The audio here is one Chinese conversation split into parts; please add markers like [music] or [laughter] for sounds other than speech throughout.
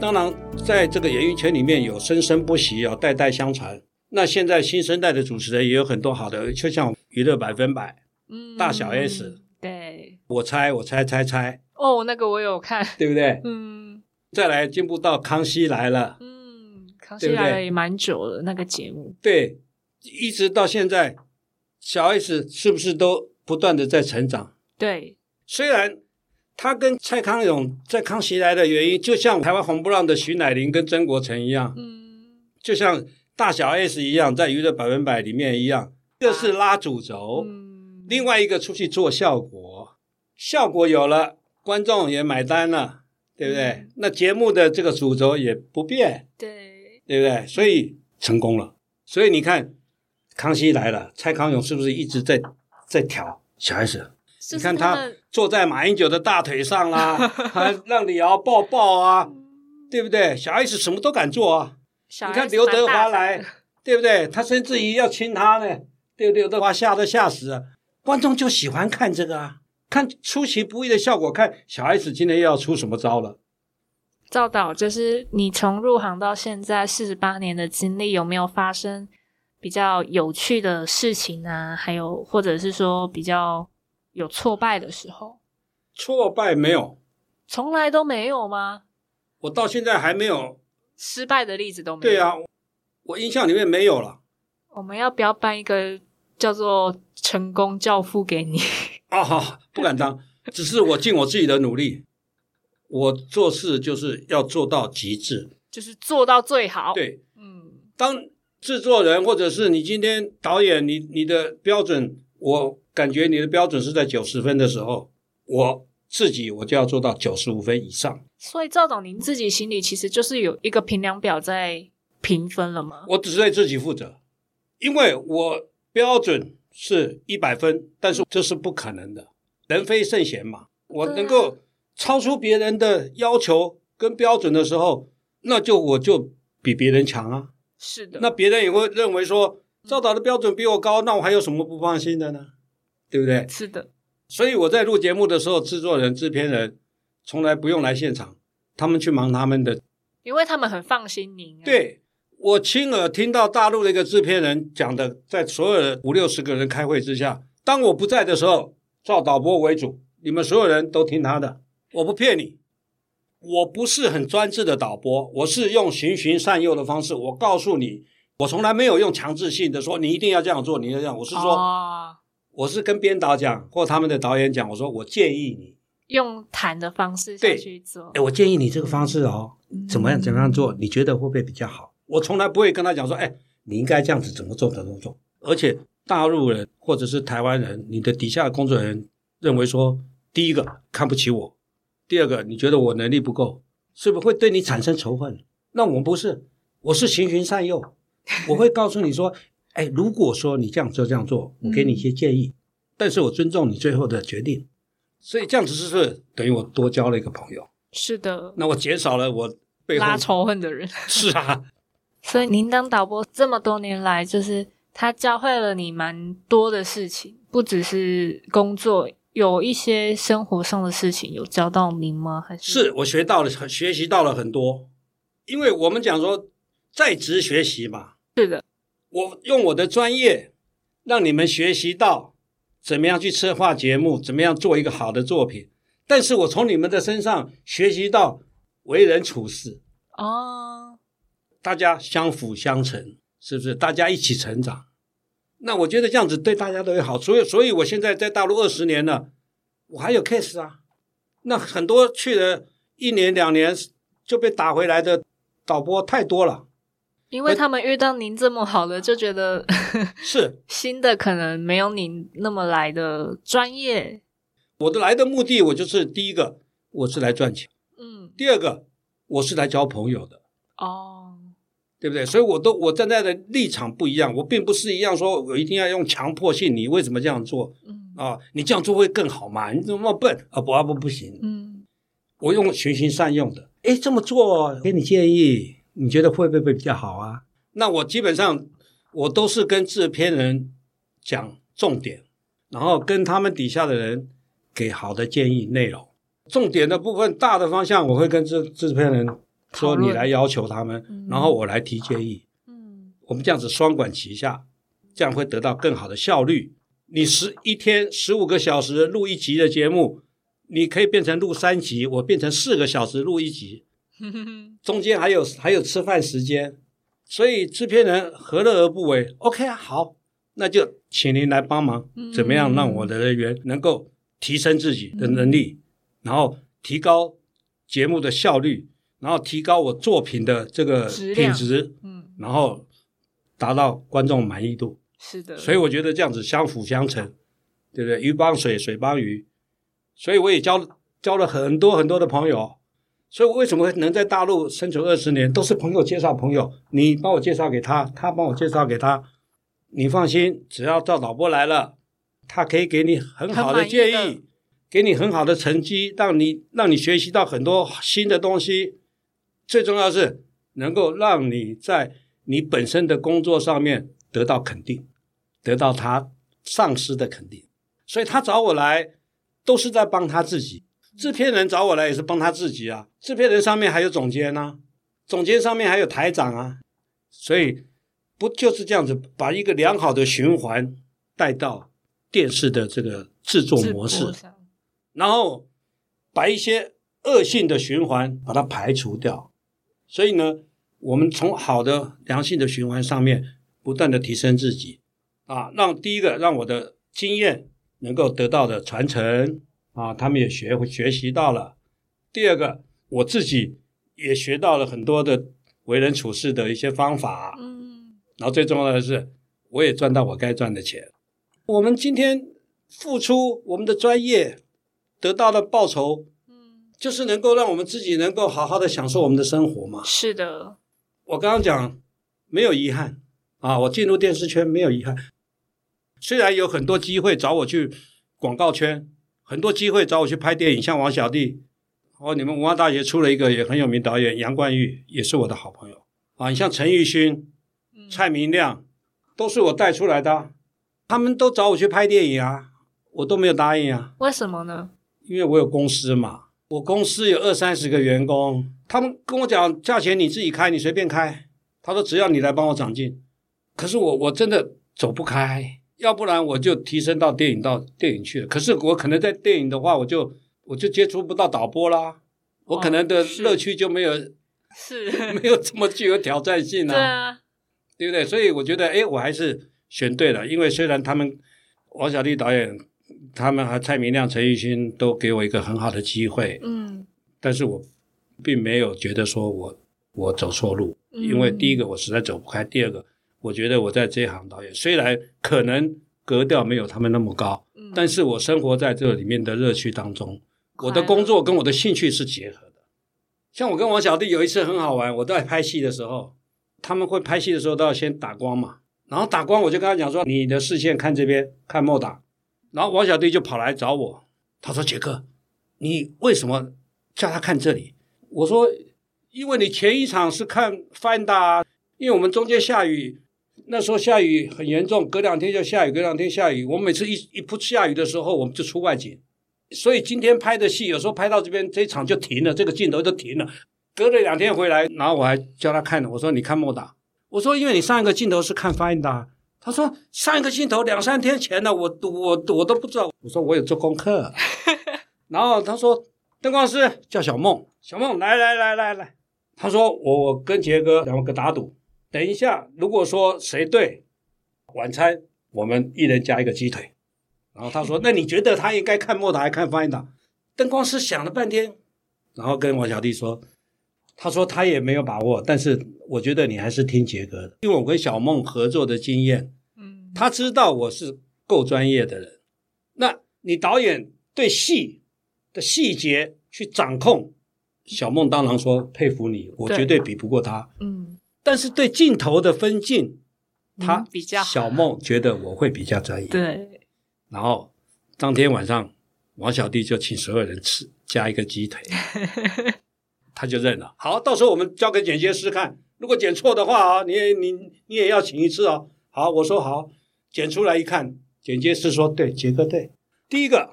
当然，在这个演艺圈里面有生生不息，有代代相传。那现在新生代的主持人也有很多好的，就像娱乐百分百，嗯。大小 S 对，我猜我猜猜猜，哦，那个我有看，对不对？嗯。再来进步到康熙来了，嗯，康熙来了也蛮久了，那个节目，对，一直到现在，小 S 是不是都不断的在成长？对，虽然他跟蔡康永在康熙来的原因，就像台湾红不让的徐乃麟跟曾国成一样，嗯就像大小 S 一样，在娱乐百分百里面一样，一个是拉主轴，嗯，另外一个出去做效果，效果有了，观众也买单了，对不对？嗯那节目的这个主轴也不变，对，对不对？所以成功了。所以你看，康熙来了，蔡康永是不是一直在在调小 S？就是你看他坐在马英九的大腿上啦、[laughs] 还让李敖抱抱啊，对不对？小 S 什么都敢做啊。你看刘德华来，[laughs] 对不对？他甚至于要亲他呢，对不对？刘德华吓都吓死了，观众就喜欢看这个啊，看出其不意的效果，看小 S 今天又要出什么招了。赵导，就是你从入行到现在四十八年的经历，有没有发生比较有趣的事情啊？还有或者是说比较有挫败的时候，挫败没有，从来都没有吗？我到现在还没有。失败的例子都没有。对啊，我印象里面没有了。我们要不要颁一个叫做“成功教父”给你？[laughs] 啊、好，不敢当，只是我尽我自己的努力。我做事就是要做到极致。就是做到最好。，对，嗯，当制作人或者是你今天导演，你你的标准，我感觉你的标准是在九十分的时候，我自己我就要做到九十五分以上。所以赵总，您自己心里其实就是有一个评量表在评分了吗？我只对自己负责，因为我标准是一百分，但是这是不可能的，人非圣贤嘛。我能够超出别人的要求跟标准的时候，那就我就比别人强啊。是的，那别人也会认为说，赵导的标准比我高，那我还有什么不放心的呢？对不对？是的，所以我在录节目的时候，制作人、制片人从来不用来现场，他们去忙他们的因为他们很放心您、啊。，对我亲耳听到大陆的一个制片人讲的，在所有的五六十个人开会之下，当我不在的时候，赵导播为主，你们所有人都听他的，我不骗你。我不是很专制的导播，我是用循循善诱的方式。我告诉你，我从来没有用强制性的说你一定要这样做，你要这样。我是说，哦、我是跟编导讲或他们的导演讲，我说我建议你，用谈的方式去做哎，。我建议你这个方式哦，怎么样怎么样做，你觉得会不会比较好？我从来不会跟他讲说，哎，你应该这样子怎么做怎么做。而且大陆人或者是台湾人，你的底下的工作人员认为说，第一个看不起我，第二个你觉得我能力不够，是不是会对你产生仇恨？那我们不是，我是循循善诱，[laughs] 我会告诉你说，哎，如果说你这样做这样做，我给你一些建议，但是我尊重你最后的决定。所以这样子是不是等于我多交了一个朋友？是的，那我减少了我背后拉仇恨的人。是啊，[laughs] 所以您当导播这么多年来，就是他教会了你蛮多的事情，不只是工作，有一些生活上的事情有教到您吗？还是是我学到了，学习到了很多。因为我们讲说在职学习嘛，是的，我用我的专业让你们学习到怎么样去策划节目，怎么样做一个好的作品。但是我从你们的身上学习到为人处事，哦，大家相辅相成，是不是？大家一起成长。那我觉得这样子对大家都有好。所以，所以我现在在大陆二十年了，我还有 case 啊。那很多去了一年两年就被打回来的导播太多了。因为他们遇到您这么好的，就觉得 [laughs] 是 [laughs] 新的可能没有您那么来的专业。我的来的目的，我就是第一个，我是来赚钱；嗯，第二个，我是来交朋友的，哦，对不对？所以，我都我站在的立场不一样，我并不是一样说我一定要用强迫性，你为什么这样做嗯啊？你这样做会更好嘛？你怎么那么笨啊？不啊不不行，嗯，我用循循善用的，诶，这么做给你建议，你觉得会不会比较好啊？那我基本上我都是跟制片人讲重点，然后跟他们底下的人给好的建议内容。重点的部分、大的方向，我会跟制制片人说你来要求他们嗯，然后我来提建议，嗯我们这样子双管齐下，这样会得到更好的效率。你十一天十五个小时录一集的节目，你可以变成录三集，我变成四个小时录一集，[laughs] 中间还有还有吃饭时间，所以制片人何乐而不为？OK 啊，好，那就请您来帮忙，嗯怎么样让我的人员能够提升自己的能力，然后提高节目的效率，然后提高我作品的这个品质，嗯，然后达到观众满意度。是的，所以我觉得这样子相辅相成，对不对？鱼帮水，水帮鱼。所以我也交交了很多很多的朋友。所以我为什么能在大陆生存二十年，都是朋友介绍朋友，你帮我介绍给他，他帮我介绍给他。你放心，只要赵导播来了，他可以给你很好的建议，给你很好的成绩，让你让你学习到很多新的东西。最重要是能够让你在你本身的工作上面得到肯定，得到他上司的肯定。所以他找我来，都是在帮他自己。制片人找我来也是帮他自己啊。制片人上面还有总监啊，总监上面还有台长啊。所以不就是这样子，把一个良好的循环带到电视的这个制作模式然后把一些恶性的循环把它排除掉。所以呢，我们从好的良性的循环上面不断的提升自己啊，让第一个让我的经验能够得到的传承啊，他们也学会学习到了。第二个，我自己也学到了很多的为人处事的一些方法。嗯，然后最重要的是，我也赚到我该赚的钱。我们今天付出我们的专业，得到的报酬，嗯，就是能够让我们自己能够好好的享受我们的生活嘛。是的，我刚刚讲没有遗憾啊，我进入电视圈没有遗憾。虽然有很多机会找我去广告圈，很多机会找我去拍电影，像王小弟，哦，你们文化大学出了一个也很有名导演杨冠玉，也是我的好朋友啊。你像陈奕迅、嗯蔡明亮，都是我带出来的啊，他们都找我去拍电影啊，我都没有答应啊。为什么呢？因为我有公司嘛，我公司有二三十个员工，他们跟我讲价钱你自己开，你随便开。他说只要你来帮我长进，可是我我真的走不开，要不然我就提升到电影到电影去了。可是我可能在电影的话，我就我就接触不到导播啦，我可能的乐趣就没有、是，[laughs] 没有这么具有挑战性对啊，对不对？所以我觉得，哎，我还是选对了，因为虽然他们王小利导演，他们和蔡明亮、陈奕迅都给我一个很好的机会，嗯。但是我并没有觉得说我我走错路，嗯。因为第一个我实在走不开，第二个我觉得我在这一行导演虽然可能格调没有他们那么高，嗯，但是我生活在这里面的乐趣当中，我的工作跟我的兴趣是结合的。像我跟王小弟有一次很好玩，我在拍戏的时候，他们会拍戏的时候都要先打光嘛，然后打光我就跟他讲说，你的视线看这边，看莫打，然后王小弟就跑来找我，他说杰克，你为什么叫他看这里？我说，因为你前一场是看 Find 啊，因为我们中间下雨，那时候下雨很严重，隔两天就下雨，隔两天下雨。我每次一一不下雨的时候，我们就出外景。所以今天拍的戏，有时候拍到这边这一场就停了，这个镜头就停了。隔了两天回来，然后我还叫他看，我说你看莫打，我说因为你上一个镜头是看 Find 啊，他说上一个镜头两三天前的，我我我都不知道。我说我有做功课，[laughs] 然后他说灯光师叫小梦，小梦来来来来来，他说我我跟杰哥两个打赌，等一下如果说谁对，晚餐我们一人加一个鸡腿。然后他说那你觉得他应该看莫达还看翻达？灯光师想了半天，然后跟王小弟说，他说他也没有把握，但是我觉得你还是听杰哥的，因为我跟小梦合作的经验，嗯，他知道我是够专业的人。那你导演对戏的细节去掌控，小梦当然说佩服你，我对绝对比不过他。嗯但是对镜头的分镜，他嗯比较小梦觉得我会比较专业。对，然后当天晚上，王小弟就请所有人吃加一个鸡腿，[laughs] 他就认了。好，到时候我们交给剪接师看，如果剪错的话啊，你也你你也要请一次哦。好，我说好，剪出来一看，剪接师说对，杰哥对。第一个，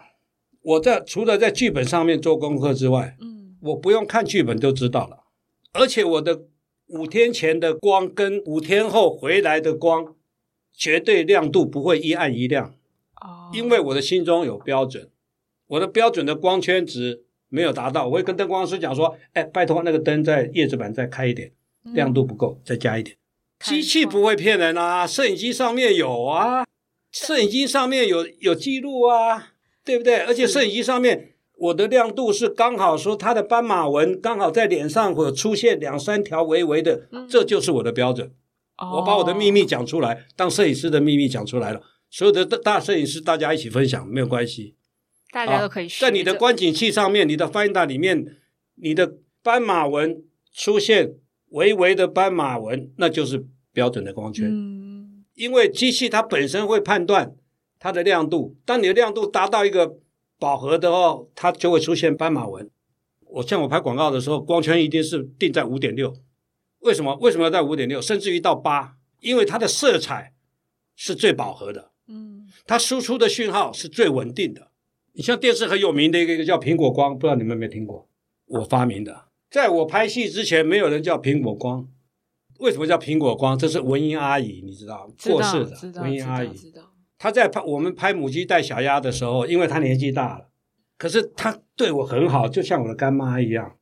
我在除了在剧本上面做功课之外，嗯我不用看剧本就知道了。而且我的五天前的光跟五天后回来的光，绝对亮度不会一暗一亮，哦，因为我的心中有标准，我的标准的光圈值没有达到，我会跟灯光师讲说，哎，拜托那个灯在叶子板再开一点，亮度不够，再加一点。机器不会骗人啊，摄影机上面有啊，摄影机上面有有记录啊，对不对？而且摄影机上面我的亮度是刚好说它的斑马纹刚好在脸上会出现两三条微微的，这就是我的标准。哦我把我的秘密讲出来，当摄影师的秘密讲出来了，所有的大大摄影师大家一起分享没有关系。大家都可以学在你的观景器上面，你的 Finder 里面，你的斑马纹出现微微的斑马纹，那就是标准的光圈。嗯因为机器它本身会判断它的亮度，当你的亮度达到一个饱和的哦，它就会出现斑马纹。我像我拍广告的时候，光圈一定是定在五点六。为什么？为什么要在五点六，甚至于到八？因为它的色彩是最饱和的，嗯它输出的讯号是最稳定的。你像电视很有名的一个一个叫苹果光，不知道你们有没有听过？我发明的，在我拍戏之前，没有人叫苹果光。为什么叫苹果光？这是文英阿姨，你知道知道过世的文英阿姨。知道她在拍我们拍母鸡带小鸭的时候，因为他年纪大了，可是他对我很好，就像我的干妈一样。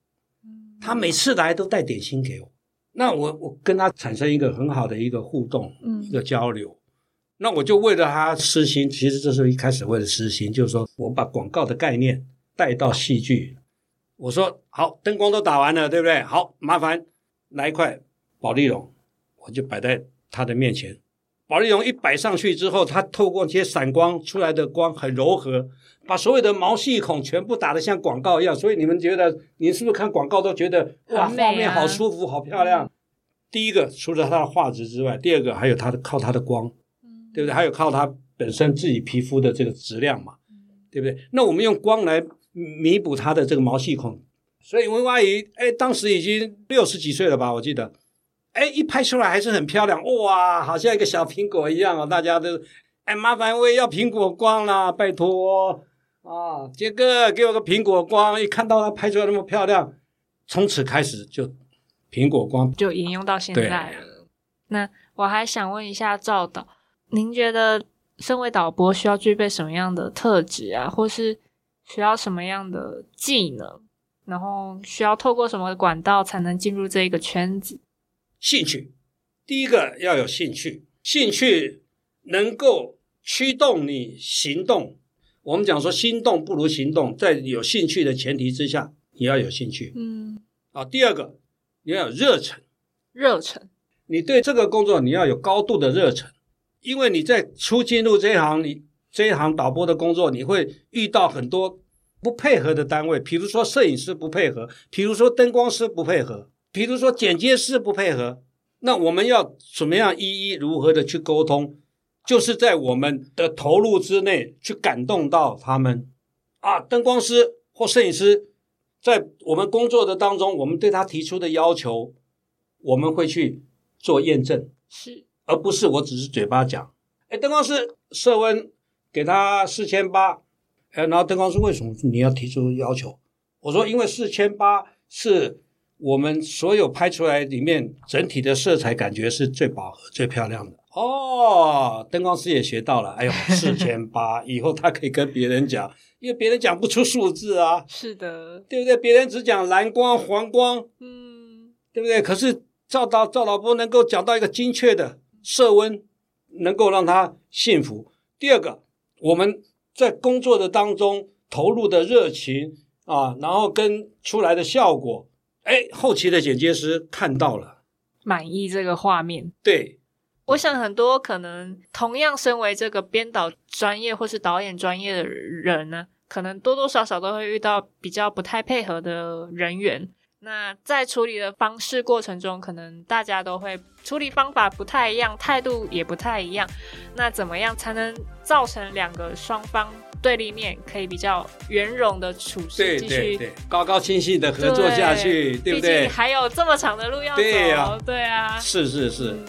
嗯她每次来都带点心给我，那我我跟他产生一个很好的一个互动，嗯一个交流。那我就为了他私心，其实这是一开始为了私心，就是说我把广告的概念带到戏剧。我说好，灯光都打完了，对不对？好，麻烦来一块保丽龙，我就摆在他的面前。保丽龙一摆上去之后，它透过这些闪光出来的光很柔和，把所有的毛细孔全部打得像广告一样。所以你们觉得，你是不是看广告都觉得哇，画面好舒服，好漂亮？第一个，除了它的画质之外，第二个还有它的靠它的光，嗯对不对？还有靠它本身自己皮肤的这个质量嘛，对不对？那我们用光来弥补它的这个毛细孔。所以文阿姨，哎，当时已经六十几岁了吧？我记得，哎，一拍出来还是很漂亮，哇，好像一个小苹果一样哦。大家都，哎，麻烦我也要苹果光啦，拜托啊，杰哥给我个苹果光。一看到它拍出来那么漂亮，从此开始就苹果光就引用到现在了。那我还想问一下赵导，您觉得身为导播需要具备什么样的特质啊，或是需要什么样的技能，然后需要透过什么管道才能进入这一个圈子？兴趣，第一个要有兴趣，兴趣能够驱动你行动。我们讲说心动不如行动，在有兴趣的前提之下，你要有兴趣嗯，啊。第二个，你要有热忱，热忱。你对这个工作你要有高度的热忱，因为你在初进入这一行，你这一行导播的工作，你会遇到很多不配合的单位，比如说摄影师不配合，比如说灯光师不配合，比如说剪接师不配合。那我们要怎么样一一如何的去沟通？就是在我们的投入之内去感动到他们啊，灯光师或摄影师，在我们工作的当中，我们对他提出的要求，我们会去做验证，是，而不是我只是嘴巴讲。哎，灯光师色温给他四千八，哎，然后灯光师为什么你要提出要求？我说因为四千八是我们所有拍出来里面整体的色彩感觉是最饱和、最漂亮的。哦，灯光师也学到了。哎呦，[laughs] 四千八，以后他可以跟别人讲，因为别人讲不出数字啊，是的，对不对？别人只讲蓝光、黄光，嗯，对不对？可是赵导赵老波能够讲到一个精确的色温，能够让他幸福。第二个，我们在工作的当中投入的热情啊，然后跟出来的效果，哎，后期的剪接师看到了，满意这个画面。对我想很多可能同样身为这个编导专业或是导演专业的人呢，可能多多少少都会遇到比较不太配合的人员。那在处理的方式过程中，可能大家都会处理方法不太一样，态度也不太一样。那怎么样才能造成两个双方对立面可以比较圆融的处事，对继续对对，高高兴兴的合作下去，对不毕竟？还有这么长的路要走，对呀对啊，是是是嗯，